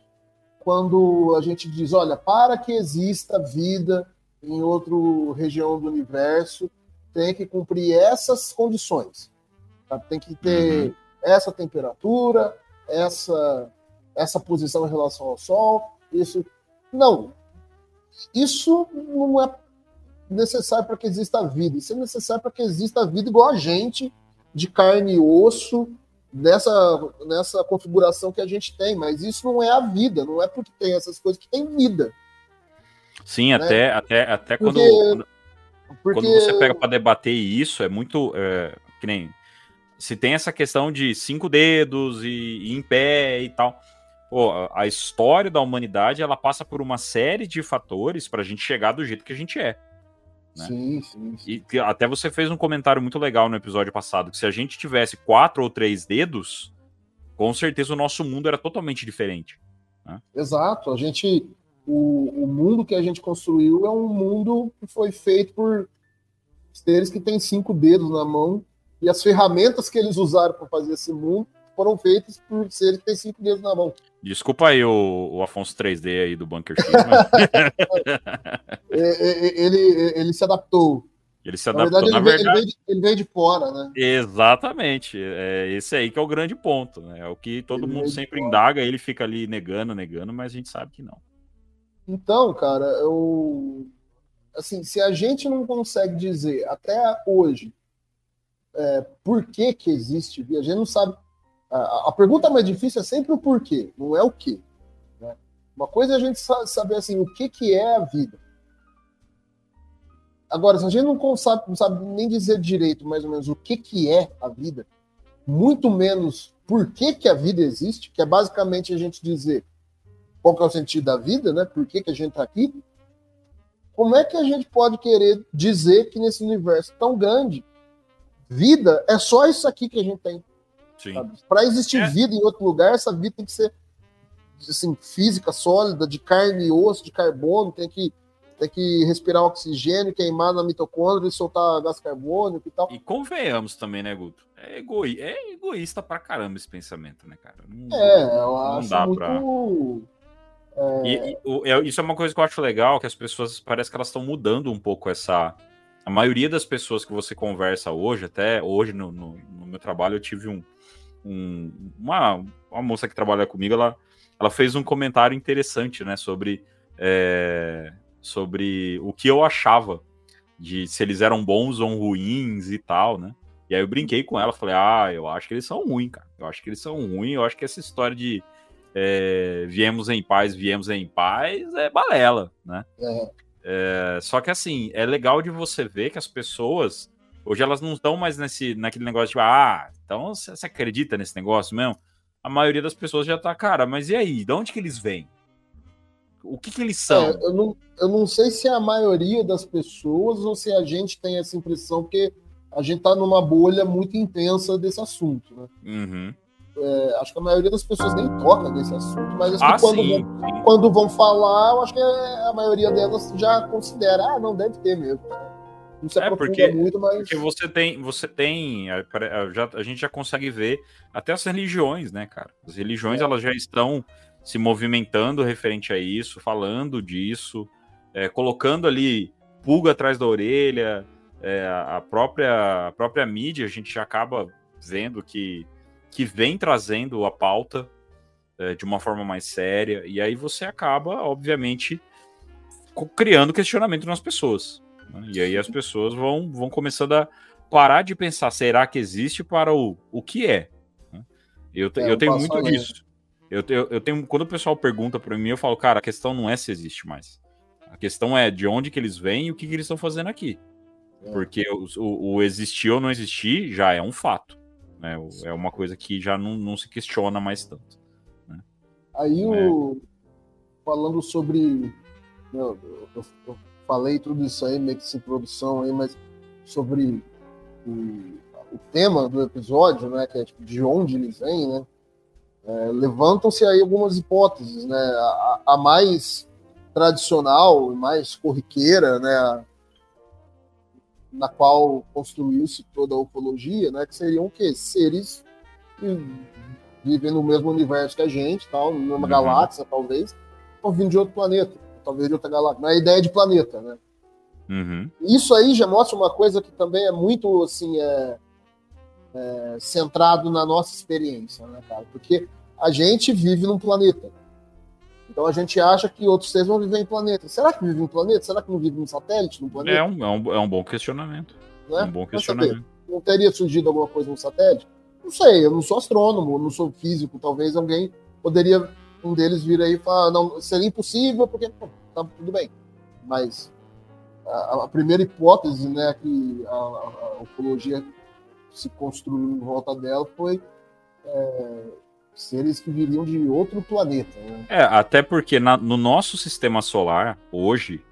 quando a gente diz, olha, para que exista vida em outra região do universo, tem que cumprir essas condições. tá? Tem que ter Uhum. essa temperatura, essa, essa posição em relação ao Sol, isso. Não. Isso não é necessário para que exista vida. Isso é necessário para que exista vida igual a gente, de carne e osso, nessa, nessa configuração que a gente tem. Mas isso não é a vida, não é porque tem essas coisas que tem vida. Sim, até, até, até quando, Porque- quando, Porque quando você pega para debater isso, é muito. é, que nem. Se tem essa questão de cinco dedos e, e em pé e tal. Pô, a história da humanidade ela passa por uma série de fatores para a gente chegar do jeito que a gente é. Né? Sim, sim, sim. E até você fez um comentário muito legal no episódio passado, que se a gente tivesse quatro ou três dedos, com certeza o nosso mundo era totalmente diferente. Exato. A gente. O, o mundo que a gente construiu é um mundo que foi feito por seres que têm cinco dedos na mão. E as ferramentas que eles usaram para fazer esse mundo foram feitas por seres que têm cinco dedos na mão. Desculpa aí o, o Afonso 3D aí do Bunker X, mas É, é, é, Ele, ele se adaptou. ele se adaptou. verdade, Na veio, ele, verdade, veio de, ele veio de fora, né? exatamente. É esse aí que é o grande ponto, né? É o que todo Ele mundo sempre indaga, ele fica ali negando, negando, mas a gente sabe que não. Então, cara, eu. Assim, se a gente não consegue dizer até hoje é, por que, que existe a gente não sabe. A, pergunta mais difícil é sempre o porquê, não é o que. né? Uma coisa é a gente sa- saber assim, o que, que é a vida. Agora, se a gente não sabe, não sabe nem dizer direito, mais ou menos, o que, que é a vida, muito menos por que, que a vida existe, que é basicamente a gente dizer qual que é o sentido da vida, né? Por que, que a gente está aqui? Como é que a gente pode querer dizer que nesse universo tão grande, vida é só isso aqui que a gente tem? Para existir É. vida em outro lugar, essa vida tem que ser assim, física, sólida, de carne e osso, de carbono, tem que, tem que respirar oxigênio, queimar na mitocôndria e soltar gás carbônico e tal. E convenhamos também, né, Guto? É, egoi- é egoísta pra caramba esse pensamento, né, cara? Não- É, eu não acho dá muito. pra- E, e o- é- isso é uma coisa que eu acho legal, que as pessoas parece que elas estão mudando um pouco essa. A maioria das pessoas que você conversa hoje, até hoje no, no- no meu trabalho, eu tive um, um- uma, uma moça que trabalha comigo, ela, ela fez um comentário interessante, né, sobre, é, sobre o que eu achava de se eles eram bons ou ruins e tal, né? E aí eu brinquei com ela, falei, ah, eu acho que eles são ruins, cara. Eu acho que eles são ruins, eu acho que essa história de é, viemos em paz, viemos em paz, é balela, né? É. É, só que assim, é legal de você ver que as pessoas, hoje elas não estão mais nesse, naquele negócio de, ah, então você acredita nesse negócio mesmo? A maioria das pessoas já tá, cara, mas e aí? De onde que eles vêm? O que que eles são? É, eu, não, eu não sei se é a maioria das pessoas ou se a gente tem essa impressão, porque a gente está numa bolha muito intensa desse assunto. Né? Uhum. É, acho que a maioria das pessoas nem toca nesse assunto, mas acho Ah, que quando, sim, vão, sim. quando vão falar, eu acho que a maioria delas já considera, ah, não, deve ter mesmo. Não se É, porque- muito, mas. Porque você tem, você tem, a, a- já- a gente já consegue ver até as religiões, né, cara? As religiões É. elas já estão se movimentando referente a isso, falando disso, é, colocando ali pulga atrás da orelha, é, a própria, a própria mídia, a gente já acaba vendo que, que vem trazendo a pauta é, de uma forma mais séria, e aí você acaba, obviamente, criando questionamento nas pessoas. Né? E aí as pessoas vão, vão começando a parar de pensar, será que existe para o, o que é? né? Eu, É, eu tenho muito além. disso. Eu, eu, eu tenho, quando o pessoal pergunta para mim, eu falo, cara, a questão não é se existe mais. A questão é de onde que eles vêm e o que, que eles estão fazendo aqui. É. Porque o, o, o existir ou não existir já é um fato. Né? É uma coisa que já não, não se questiona mais tanto. Aí É. o. Falando sobre. né, eu- eu falei tudo isso aí, meio que sem produção aí, mas sobre o, o tema do episódio, né? Que é tipo, de onde eles vêm, né? é, Levantam-se aí algumas hipóteses, né? A, a- mais tradicional, mais corriqueira, né? na qual construiu-se toda a ufologia, né? Que seriam o quê? Seres que vivem no mesmo universo que a gente, tal, numa Uhum. galáxia, talvez, vindo de outro planeta, talvez de outra galáxia. Mas a ideia de planeta, né? Uhum. Isso aí já mostra uma coisa que também é muito assim é, é, centrado na nossa experiência, né, cara? Porque a gente vive num planeta. Então a gente acha que outros seres vão viver em planeta. Será que vive em planeta? Será que não vive num satélite, num planeta? É um, é, um, é um bom questionamento. Né? Um bom questionamento. Não teria surgido alguma coisa no satélite? Não sei, eu não sou astrônomo, não sou físico. Talvez alguém poderia, um deles vir aí e falar, não, seria impossível, porque tá tudo bem. Mas a, a primeira hipótese, né, que a, a- ufologia se construiu em volta dela foi é, seres que viriam de outro planeta. Né? É, até porque na- no nosso sistema solar, hoje,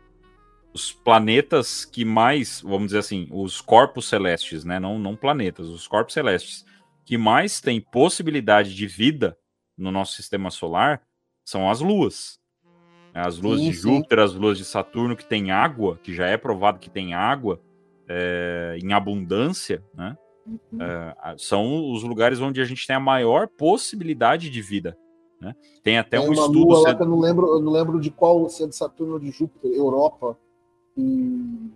os planetas que mais, vamos dizer assim, os corpos celestes, né? Não, não planetas, os corpos celestes que mais têm possibilidade de vida no nosso sistema solar são as luas. As luas Sim, de sim. Júpiter, as luas de Saturno, que tem água, que já é provado que tem água é, em abundância, né? É, a- são os lugares onde a gente tem a maior possibilidade de vida. Né? Tem até Tem um uma estudo lua sendo- eu não lembro, eu não lembro de qual, se é de Saturno ou de Júpiter, Europa, e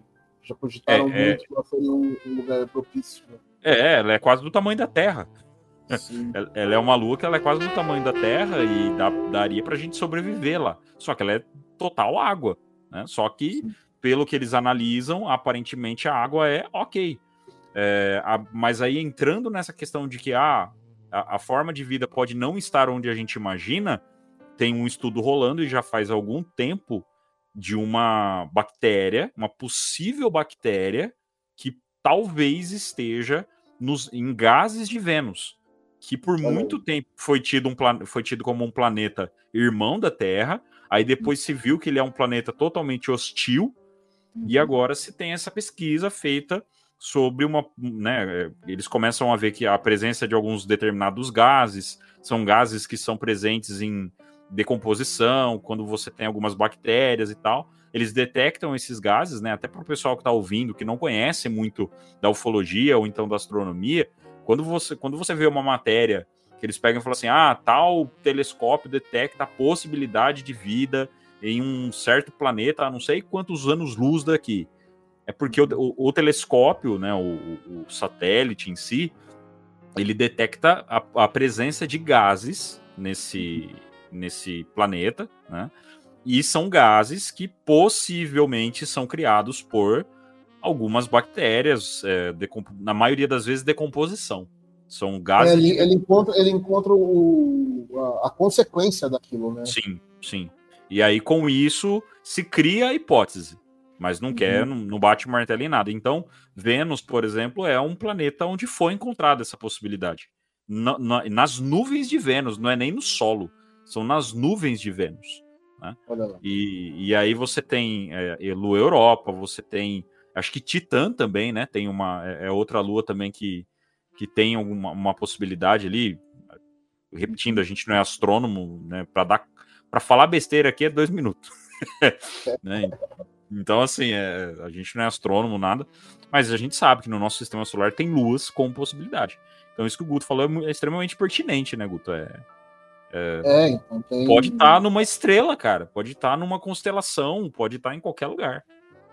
já cogitaram É, é. muito que ela seria um, um lugar propício. né? É, ela é quase do tamanho da Terra. Ela é uma lua que ela é quase do tamanho da Terra e dá- daria pra gente sobreviver lá. Só que ela é total água, né? Só que, pelo que eles analisam, aparentemente a água é ok. É, a- mas aí entrando nessa questão de que ah, a, a forma de vida pode não estar onde a gente imagina, tem um estudo rolando e já faz algum tempo de uma bactéria, uma possível bactéria que talvez esteja nos, em gases de Vênus, que por muito tempo foi tido, um, foi tido como um planeta irmão da Terra, aí depois se viu que ele é um planeta totalmente hostil, e agora se tem essa pesquisa feita sobre uma, né, eles começam a ver que a presença de alguns determinados gases são gases que são presentes em decomposição, quando você tem algumas bactérias e tal, eles detectam esses gases, né, até para o pessoal que está ouvindo, que não conhece muito da ufologia ou então da astronomia, quando você, quando você vê uma matéria que eles pegam e falam assim, ah, tal telescópio detecta a possibilidade de vida em um certo planeta não sei quantos anos-luz daqui. É porque o, o- o telescópio, né, o, o- o satélite em si, ele detecta a, a presença de gases nesse, nesse planeta, né? E são gases que possivelmente são criados por algumas bactérias, é, na maioria das vezes decomposição. São É, gases. ele, de- ele encontra, ele encontra o, a, a consequência daquilo, né? Sim, sim. E aí, com isso, se cria a hipótese. Mas não quer, Uhum. não, não bate o martelo em nada. Então, Vênus, por exemplo, é um planeta onde foi encontrada essa possibilidade. Na- na- nas nuvens de Vênus, não é nem no solo, são nas nuvens de Vênus. Lá. E, e aí você tem é, Lua Europa, você tem. Acho que Titã também, né? Tem uma. É é outra lua também que, que tem alguma uma possibilidade ali. Repetindo, a gente não é astrônomo, né? Para dar. Para falar besteira aqui é dois minutos. né? Então, assim, é, a gente não é astrônomo, nada, mas a gente sabe que no nosso sistema solar tem luas com possibilidade. Então, isso que o Guto falou é, é extremamente pertinente, né, Guto? É, É, então tem. Pode estar numa estrela, cara. Pode estar numa constelação, pode estar em qualquer lugar.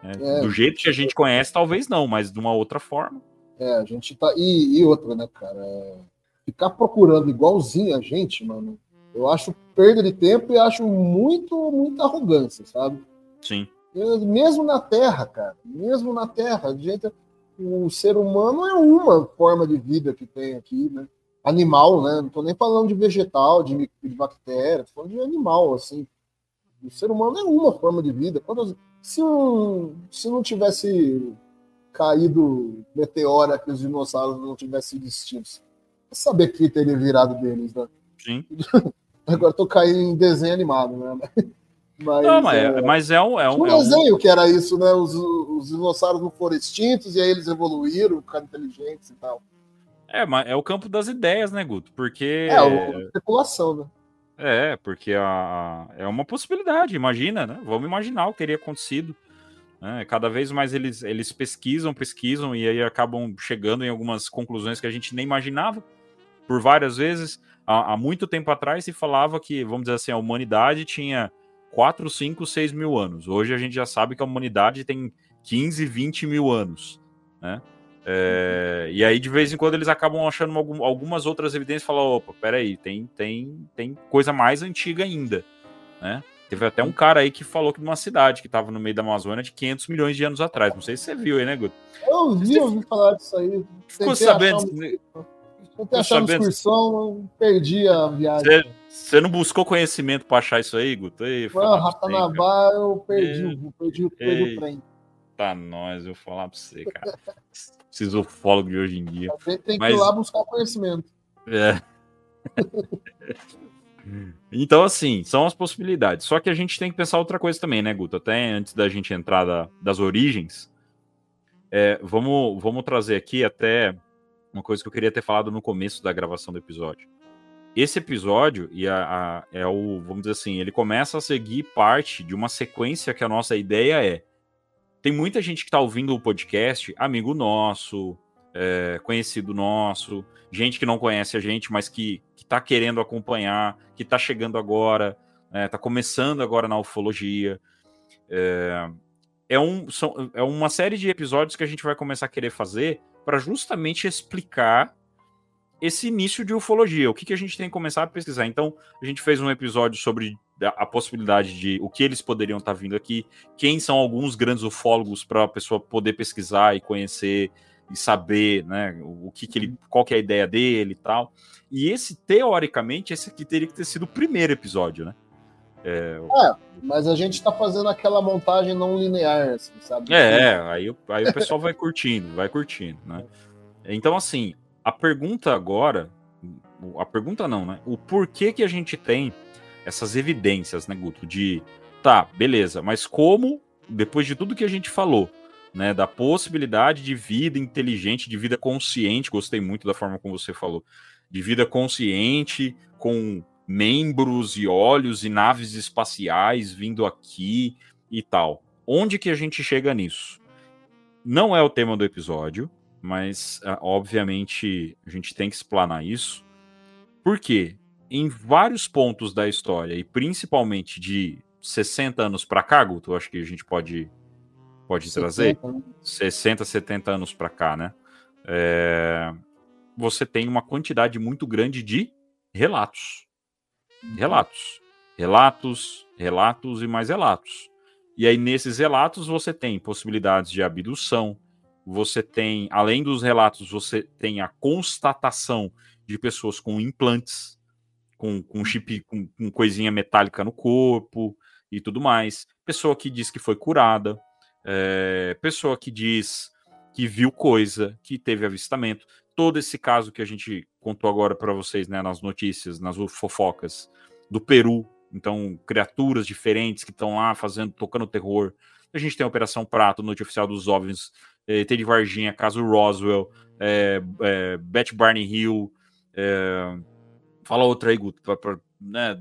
Né? É. Do jeito que a gente conhece, talvez não, mas de uma outra forma. É, a gente tá. E, e outra, né, cara? É, Ficar procurando igualzinho a gente, mano, eu acho perda de tempo e acho muito, muita arrogância, sabe? Sim. Eu- Mesmo na Terra, cara, mesmo na Terra, a gente, o ser humano é uma forma de vida que tem aqui, né? Animal, né? Não tô nem falando de vegetal, de, de bactéria, tô falando de animal, assim. O ser humano é uma forma de vida. Quando, se, um, se não tivesse caído meteoro que os dinossauros não tivessem sido extintos, saber que teria virado deles, né? Sim. Agora tô caindo em desenho animado, né? Mas, Não, mas é, é, mas é um. É um, tinha um é um- desenho que era isso, né? Os, os dinossauros não foram extintos e aí eles evoluíram, ficaram inteligentes e tal. é, mas é o campo das ideias, né, Guto? Porque. É, o- especulação, né? É, porque a, é uma possibilidade, imagina, né? Vamos imaginar o que teria acontecido. né? Cada vez mais eles, eles pesquisam, pesquisam e aí acabam chegando em algumas conclusões que a gente nem imaginava. Por várias vezes, há, há muito tempo atrás se falava que, vamos dizer assim, a humanidade tinha 4, 5, 6 mil anos. Hoje a gente já sabe que a humanidade tem 15, 20 mil anos, né? É, e aí, de vez em quando, eles acabam achando algum, algumas outras evidências e falam: opa, peraí, tem, tem, tem coisa mais antiga ainda, né? Teve até um cara aí que falou que numa cidade que estava no meio da Amazônia de 500 milhões de anos atrás. Não sei se você viu aí, né, Guto? Eu vi, eu ouvi falar disso aí. Ficou sabendo? um- Tentei achar uma excursão, perdi a viagem. Você, não buscou conhecimento para achar isso aí, Guto? Ei, Mano, Ratanabá, eu perdi, o- perdi, perdi Ei. o trem. Tá nós, eu vou falar pra você, cara. Esses ufólogos de hoje em dia. A gente tem que Mas- ir lá buscar conhecimento. É. Então, assim, são as possibilidades. Só que a gente tem que pensar outra coisa também, né, Guto? Até antes da gente entrar da- das origens, é, vamos, vamos trazer aqui até uma coisa que eu queria ter falado no começo da gravação do episódio. Esse episódio e a, a- é o, vamos dizer assim, ele começa a seguir parte de uma sequência que a nossa ideia é. Tem muita gente que está ouvindo o podcast, amigo nosso, é, conhecido nosso, gente que não conhece a gente, mas que, que tá querendo acompanhar, que tá chegando agora, né, tá começando agora na ufologia. É, é, um, são, é uma série de episódios que a gente vai começar a querer fazer para justamente explicar esse início de ufologia, o que, que a gente tem que começar a pesquisar. Então, a gente fez um episódio sobre a, possibilidade de o que eles poderiam estar vindo aqui, quem são alguns grandes ufólogos para a pessoa poder pesquisar e conhecer e saber, né, o que, que ele, qual que é a ideia dele e tal. E esse, teoricamente, esse aqui teria que ter sido o primeiro episódio, né? Mas a gente tá fazendo aquela montagem não linear, assim, sabe? É, é, aí, o- aí o pessoal vai curtindo, vai curtindo, né? Então, assim, a pergunta agora, a pergunta não, né? O porquê que a gente tem essas evidências, né, Guto, de, tá, beleza, mas como, depois de tudo que a gente falou, né, da possibilidade de vida inteligente, de vida consciente, gostei muito da forma como você falou, de vida consciente, com membros e olhos e naves espaciais vindo aqui e tal. Onde que a gente chega nisso? Não é o tema do episódio, mas ah, obviamente a gente tem que explanar isso. Por quê? Em vários pontos da história, e principalmente de 60 anos para cá, Guto, acho que a gente pode, pode trazer. 60, 70 anos para cá, né? É, Você tem uma quantidade muito grande de relatos. Relatos. Relatos, relatos e mais relatos. E aí, nesses relatos, você tem possibilidades de abdução, você tem, além dos relatos, você tem a constatação de pessoas com implantes, com, com chip, com, com coisinha metálica no corpo e tudo mais. Pessoa que diz que foi curada, é, pessoa que diz que viu coisa, que teve avistamento. Todo esse caso que a gente contou agora para vocês, né, nas notícias, nas fofocas do Peru. Então, criaturas diferentes que estão lá fazendo, tocando terror. A gente tem a Operação Prato, Noite Oficial dos OVNIs, eh, T Varginha, caso Roswell, eh, eh, Beth Barney Hill. eh, fala outra aí, Guto, pra- pra- né,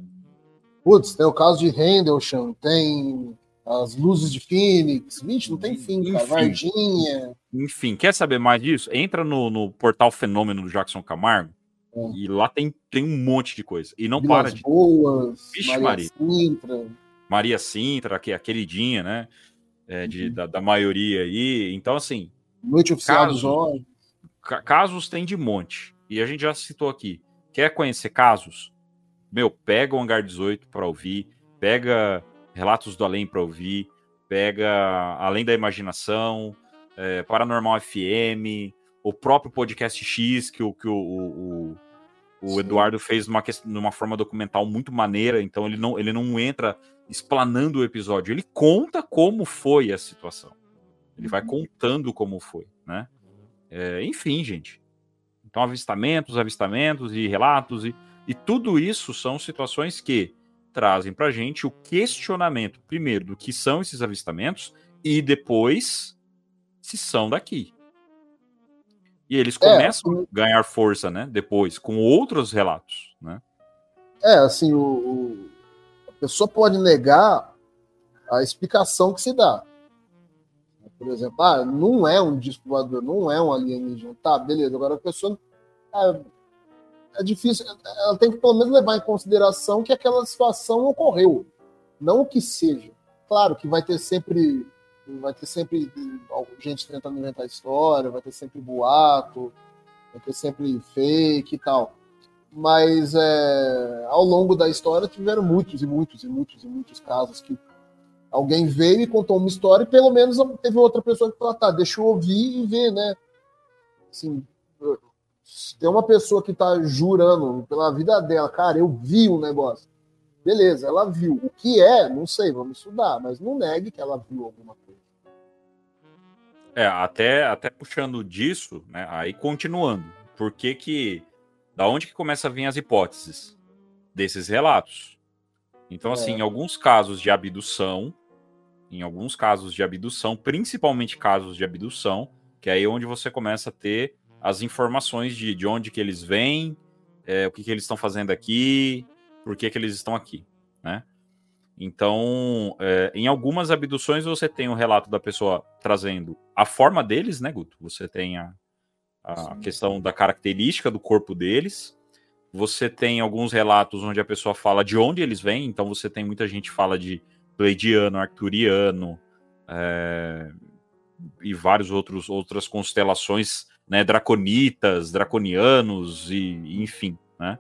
Putz, tem o caso de Rendlesham, tem as luzes de Phoenix. Vixe, não tem fim, cara. Enfim. Varginha. Enfim, quer saber mais disso? Entra no, no portal Fenômeno do Jackson Camargo É. e lá tem, tem um monte de coisa. E não Vilas para de. Boas, Vixe, Maria Maria. Sintra. Maria Sintra, que é a queridinha, né? é, de- Uhum. da, da maioria aí. Então, assim, Noite Oficial Caso. dos Olhos. ca- casos tem de monte. E a gente já citou aqui. Quer conhecer casos? Meu, pega o Hangar 18 para ouvir, pega Relatos do Além para ouvir, pega Além da Imaginação, é, Paranormal FM, o próprio Podcast X, que o, que o, o, o-. Eduardo fez numa, numa forma documental muito maneira, então ele não, ele não entra explanando o episódio, ele conta como foi a situação. Ele vai contando como foi, né? É, enfim, gente. Então, avistamentos, avistamentos e relatos, e, e tudo isso são situações que trazem para gente o questionamento, primeiro, do que são esses avistamentos, e depois, se são daqui. E eles começam a ganhar força, né? Depois, com outros relatos, né? É, assim, o, o- a pessoa pode negar a explicação que se dá. Por exemplo, ah, não é um disco voador, não é um alienígena. Tá, beleza. Agora a pessoa. É, é difícil. Ela tem que pelo menos levar em consideração que aquela situação ocorreu. Não o que seja. Claro que vai ter sempre vai ter sempre gente tentando inventar história, vai ter sempre boato, vai ter sempre fake e tal. Mas é, ao longo da história tiveram muitos e muitos e muitos e muitos casos que alguém veio e contou uma história e pelo menos teve outra pessoa que falou, tá, deixa eu ouvir e ver, né? Assim, tem uma pessoa que tá jurando pela vida dela, cara, eu vi um negócio. Beleza, ela viu. O que é, não sei, vamos estudar, mas não negue que ela viu alguma coisa. É, até, até puxando disso, né, aí continuando, por que que, da onde que começa a vir as hipóteses desses relatos? Então, assim, É. em alguns casos de abdução, em alguns casos de abdução, principalmente casos de abdução, que é aí onde você começa a ter as informações de, de onde que eles vêm, é, o que, que eles estão fazendo aqui, por que, que eles estão aqui, né? Então, é, em algumas abduções você tem o relato da pessoa trazendo a forma deles, né, Guto? Você tem a, a questão da característica do corpo deles. Você tem alguns relatos onde a pessoa fala de onde eles vêm. Então, você tem muita gente que fala de pleidiano, arcturiano, é, e vários outros outras constelações, né, draconitas, draconianos e enfim, né?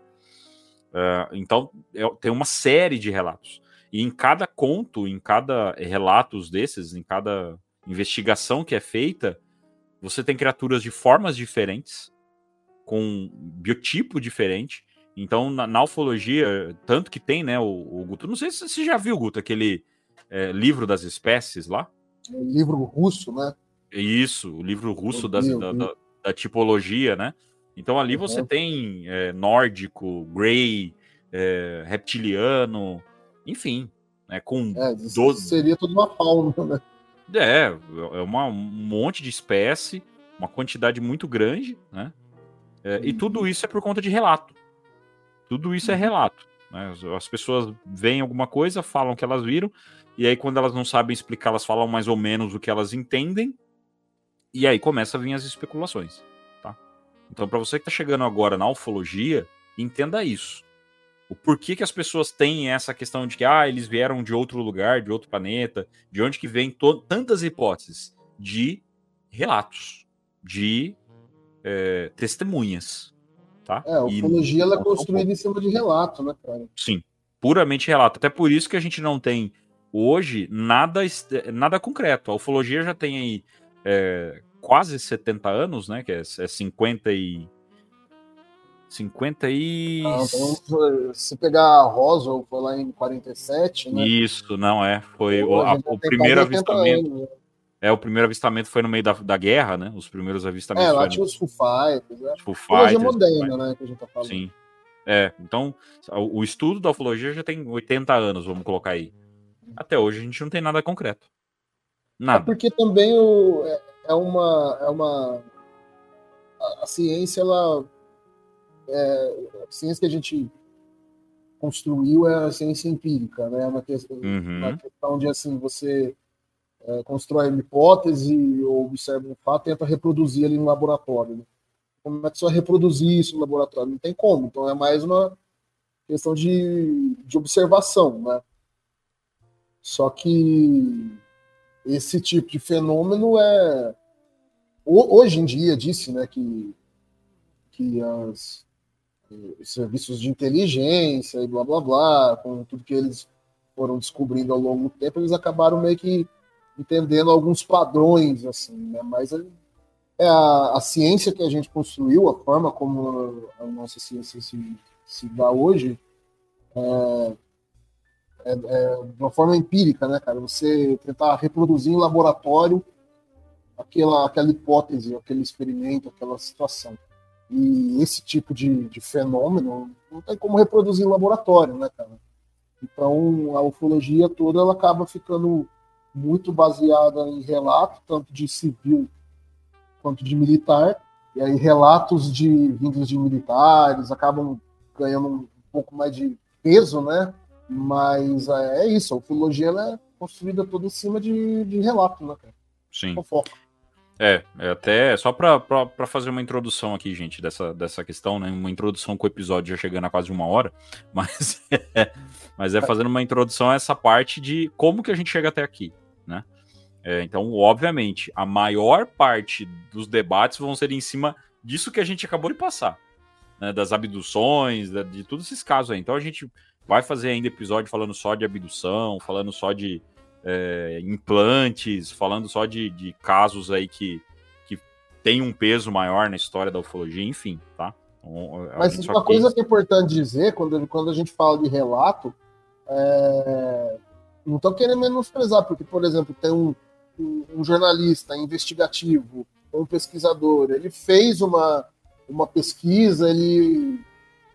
É, então é- tem uma série de relatos e em cada conto, em cada relatos desses, em cada investigação que é feita, você tem criaturas de formas diferentes, com biotipo diferente. Então, na, na ufologia, tanto que tem, né, o, o Guto. Não sei se você já viu, Guto, aquele é, livro das espécies lá. Um livro russo, né? Isso, o livro russo das- vi, da, da- da tipologia, né? Então ali você Uhum. tem é, nórdico, grey, é, reptiliano, enfim, né? Com É, isso Doze. seria toda uma fauna, né? é, é uma, um monte de espécie, uma quantidade muito grande, né? É, E Uhum. tudo isso é por conta de relato. Tudo isso é relato. né? As- As pessoas veem alguma coisa, falam que elas viram, e aí quando elas não sabem explicar, elas falam mais ou menos o que elas entendem, e aí começa a vir as especulações. Tá? Então, para você que está chegando agora na ufologia, entenda isso. O porquê que as pessoas têm essa questão de que ah, eles vieram de outro lugar, de outro planeta, de onde que vem tantas hipóteses? De relatos, de é, testemunhas. Tá? É, a ufologia ela é construída em cima de relato, né, cara? Sim, puramente relato. Até por isso que a gente não tem hoje nada, nada concreto. A ufologia já tem aí é, quase 70 anos, né? Que é, é 50 e. 50 e. Ah, Então, se pegar a Roswell, foi lá em 47, né? Isso, não é. Foi o, a o primeiro quase 80 avistamento. anos, né? É, o primeiro avistamento foi no meio da, da guerra, né? Os primeiros avistamentos É, lá tinha os Foo Fighters, né? Foo Fighters, moderna, né, que a gente tá falando. Sim. É, então, o estudo da ufologia já tem 80 anos, vamos colocar aí. Até hoje a gente não tem nada concreto. É Nada. porque também o, é, é uma. É uma a, a ciência, ela. É, a ciência que a gente construiu é a ciência empírica, né? Uma questão, Uhum. uma questão de assim, você é, constrói uma hipótese ou observa um fato tenta reproduzir ali no laboratório. né? Como é que você vai reproduzir isso no laboratório? Não tem como. Então é mais uma questão de, de observação, né? Só que esse tipo de fenômeno é ho- hoje em dia disse, né, que que as os serviços de inteligência e blá blá blá, com tudo que eles foram descobrindo ao longo do tempo, eles acabaram meio que entendendo alguns padrões assim, né? Mas é é a, a ciência que a gente construiu, a forma como a nossa ciência se, se dá hoje, é, é, é de uma forma empírica, né, cara? Você tentar reproduzir em laboratório aquela, aquela hipótese, aquele experimento, aquela situação. E esse tipo de, de fenômeno não tem como reproduzir em laboratório, né, cara? Então, a ufologia toda ela acaba ficando muito baseada em relato, tanto de civil quanto de militar, e aí relatos de vindos de militares acabam ganhando um pouco mais de peso, né? Mas é, é isso, a ufologia é construída toda em cima de, de relato, né, cara? Sim. Fofoca. É, é até só para fazer uma introdução aqui, gente, dessa, dessa questão, né? Uma introdução com o episódio já chegando a quase uma hora, mas é, mas é fazendo uma introdução a essa parte de como que a gente chega até aqui, né? É, então, obviamente, a maior parte dos debates vão ser em cima disso que a gente acabou de passar, né? Das abduções, de, de todos esses casos aí. Então, a gente vai fazer ainda episódio falando só de abdução, falando só de é, implantes, falando só de, de casos aí que, que tem um peso maior na história da ufologia, enfim, tá? Então, Mas uma coisa que é importante dizer, quando, quando a gente fala de relato, é... não estou querendo menosprezar, porque, por exemplo, tem um, um, um jornalista investigativo, um pesquisador, ele fez uma, uma pesquisa, ele,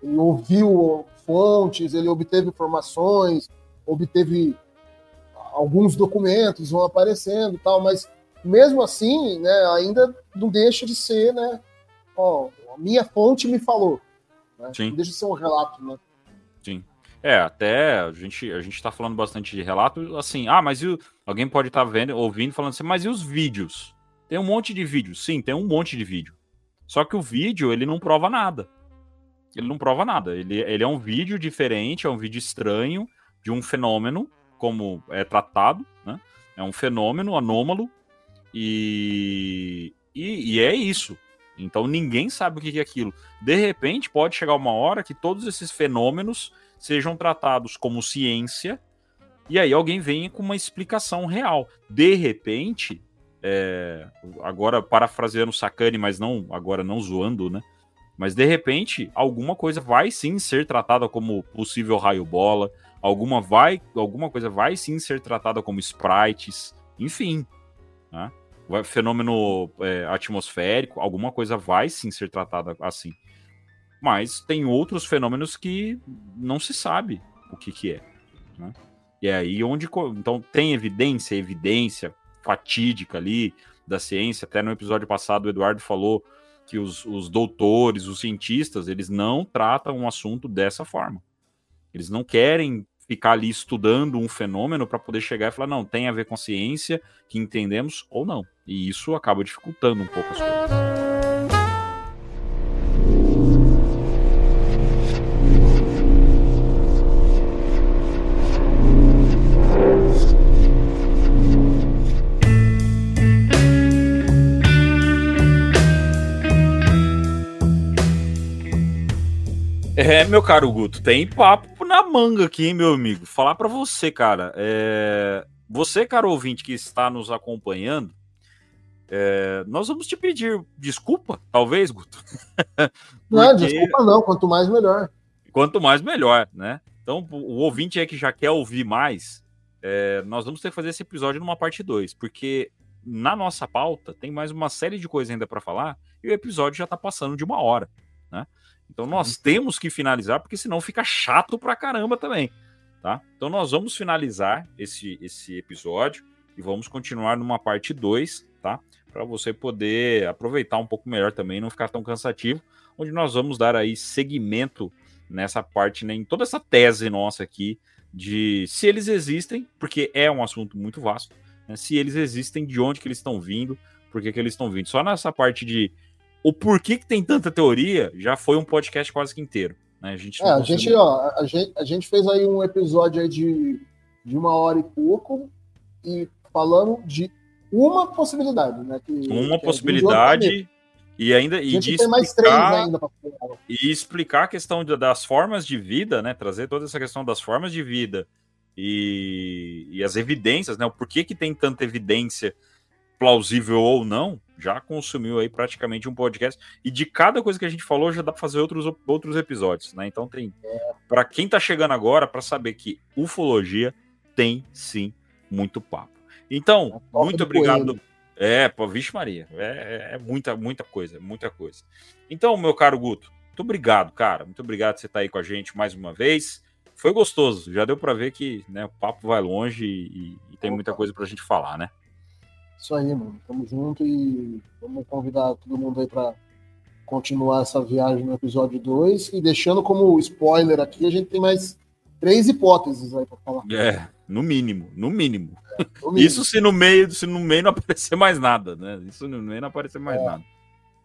ele ouviu fontes, ele obteve informações, obteve alguns documentos vão aparecendo tal, mas mesmo assim, né, ainda não deixa de ser, né, ó, a minha fonte me falou. Né? Sim. Não deixa de ser um relato, né? Sim. É, até a gente, a gente tá falando bastante de relato, assim, ah, mas e, alguém pode estar tá vendo, ouvindo, falando assim, mas e os vídeos? Tem um monte de vídeos. Sim, tem um monte de vídeo. Só que o vídeo, ele não prova nada. Ele não prova nada. Ele, ele é um vídeo diferente, é um vídeo estranho de um fenômeno como é tratado, né? É um fenômeno anômalo e, e, e é isso. Então ninguém sabe o que é aquilo. De repente, pode chegar uma hora que todos esses fenômenos sejam tratados como ciência e aí alguém venha com uma explicação real. De repente, é, agora parafraseando Sakane, mas não agora não zoando, né? Mas de repente, alguma coisa vai sim ser tratada como possível raio bola, alguma vai, alguma coisa vai sim ser tratada como sprites, enfim, né? fenômeno é, atmosférico, alguma coisa vai sim ser tratada assim. Mas tem outros fenômenos que não se sabe o que, que é. Né? E é aí onde. Então tem evidência, evidência fatídica ali da ciência. Até no episódio passado o Eduardo falou que os, os doutores, os cientistas, eles não tratam um assunto dessa forma. Eles não querem ficar ali estudando um fenômeno para poder chegar e falar, não, tem a ver com ciência, que entendemos ou não. E isso acaba dificultando um pouco as coisas. É, meu caro Guto, tem papo na manga aqui, hein, meu amigo. Falar para você, cara. É... Você, caro ouvinte que está nos acompanhando, é... nós vamos te pedir desculpa, talvez, Guto. Não, é, desculpa não. Quanto mais, melhor. Quanto mais, melhor, né? Então, o ouvinte é que já quer ouvir mais, é... nós vamos ter que fazer esse episódio numa parte 2, porque na nossa pauta tem mais uma série de coisas ainda para falar e o episódio já está passando de uma hora, né? Então nós temos que finalizar, porque senão fica chato pra caramba também, tá? Então nós vamos finalizar esse, esse episódio e vamos continuar numa parte 2, tá? Para você poder aproveitar um pouco melhor também, não ficar tão cansativo, onde nós vamos dar aí segmento nessa parte, né, em toda essa tese nossa aqui de se eles existem, porque é um assunto muito vasto, né, se eles existem, de onde que eles estão vindo, por que, que eles estão vindo. Só nessa parte de o porquê que tem tanta teoria já foi um podcast quase que inteiro. Né? A gente, é, a, gente, ó, a, gente, a gente fez aí um episódio aí de, de uma hora e pouco e falando de uma possibilidade, né? Que, uma que é possibilidade e ainda e de pra e explicar a questão das formas de vida, né? Trazer toda essa questão das formas de vida e, e as evidências, né? O porquê que tem tanta evidência plausível ou não, já consumiu aí praticamente um podcast. E de cada coisa que a gente falou, já dá para fazer outros, outros episódios, né? Então tem. Para quem tá chegando agora, para saber que ufologia tem sim muito papo. Então, muito obrigado. Coelho. É, pô, vixe Maria, é, é, é, muita, muita coisa, muita coisa. Então, meu caro Guto, muito obrigado, cara. Muito obrigado por você estar tá aí com a gente mais uma vez. Foi gostoso, já deu para ver que né, o papo vai longe e, e tem muita coisa para a gente falar, né? Isso aí, mano. Tamo junto e vamos convidar todo mundo aí para continuar essa viagem no episódio 2. E deixando como spoiler aqui, a gente tem mais três hipóteses aí para falar. É, No mínimo, no mínimo. O mínimo. Isso se no meio, se no meio não aparecer mais nada, né? Isso no meio não aparecer mais É. nada.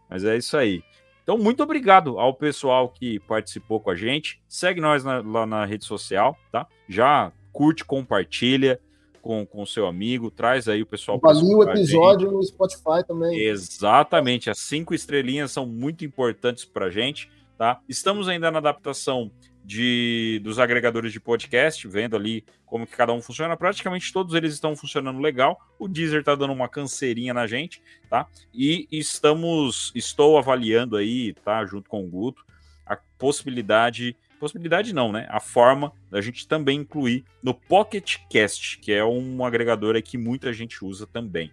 Mas é isso aí. Então, muito obrigado ao pessoal que participou com a gente. Segue nós na- lá na rede social, tá? Já curte, compartilha com o seu amigo, traz aí o pessoal Avalie o episódio no Spotify também. Exatamente, as cinco estrelinhas são muito importantes para gente, tá? Estamos ainda na adaptação de dos agregadores de podcast, vendo ali como que cada um funciona. Praticamente todos eles estão funcionando legal. O Deezer tá dando uma canseirinha na gente, tá? E estamos, estou avaliando aí, tá? Junto com o Guto, a possibilidade, possibilidade não, né? A forma da gente também incluir no Pocket Cast, que é um agregador aí que muita gente usa também.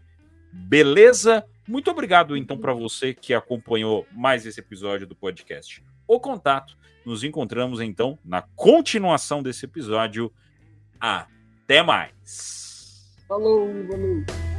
Beleza? Muito obrigado então para você que acompanhou mais esse episódio do podcast. O contato. Nos encontramos então na continuação desse episódio. Até mais. Falou, valeu.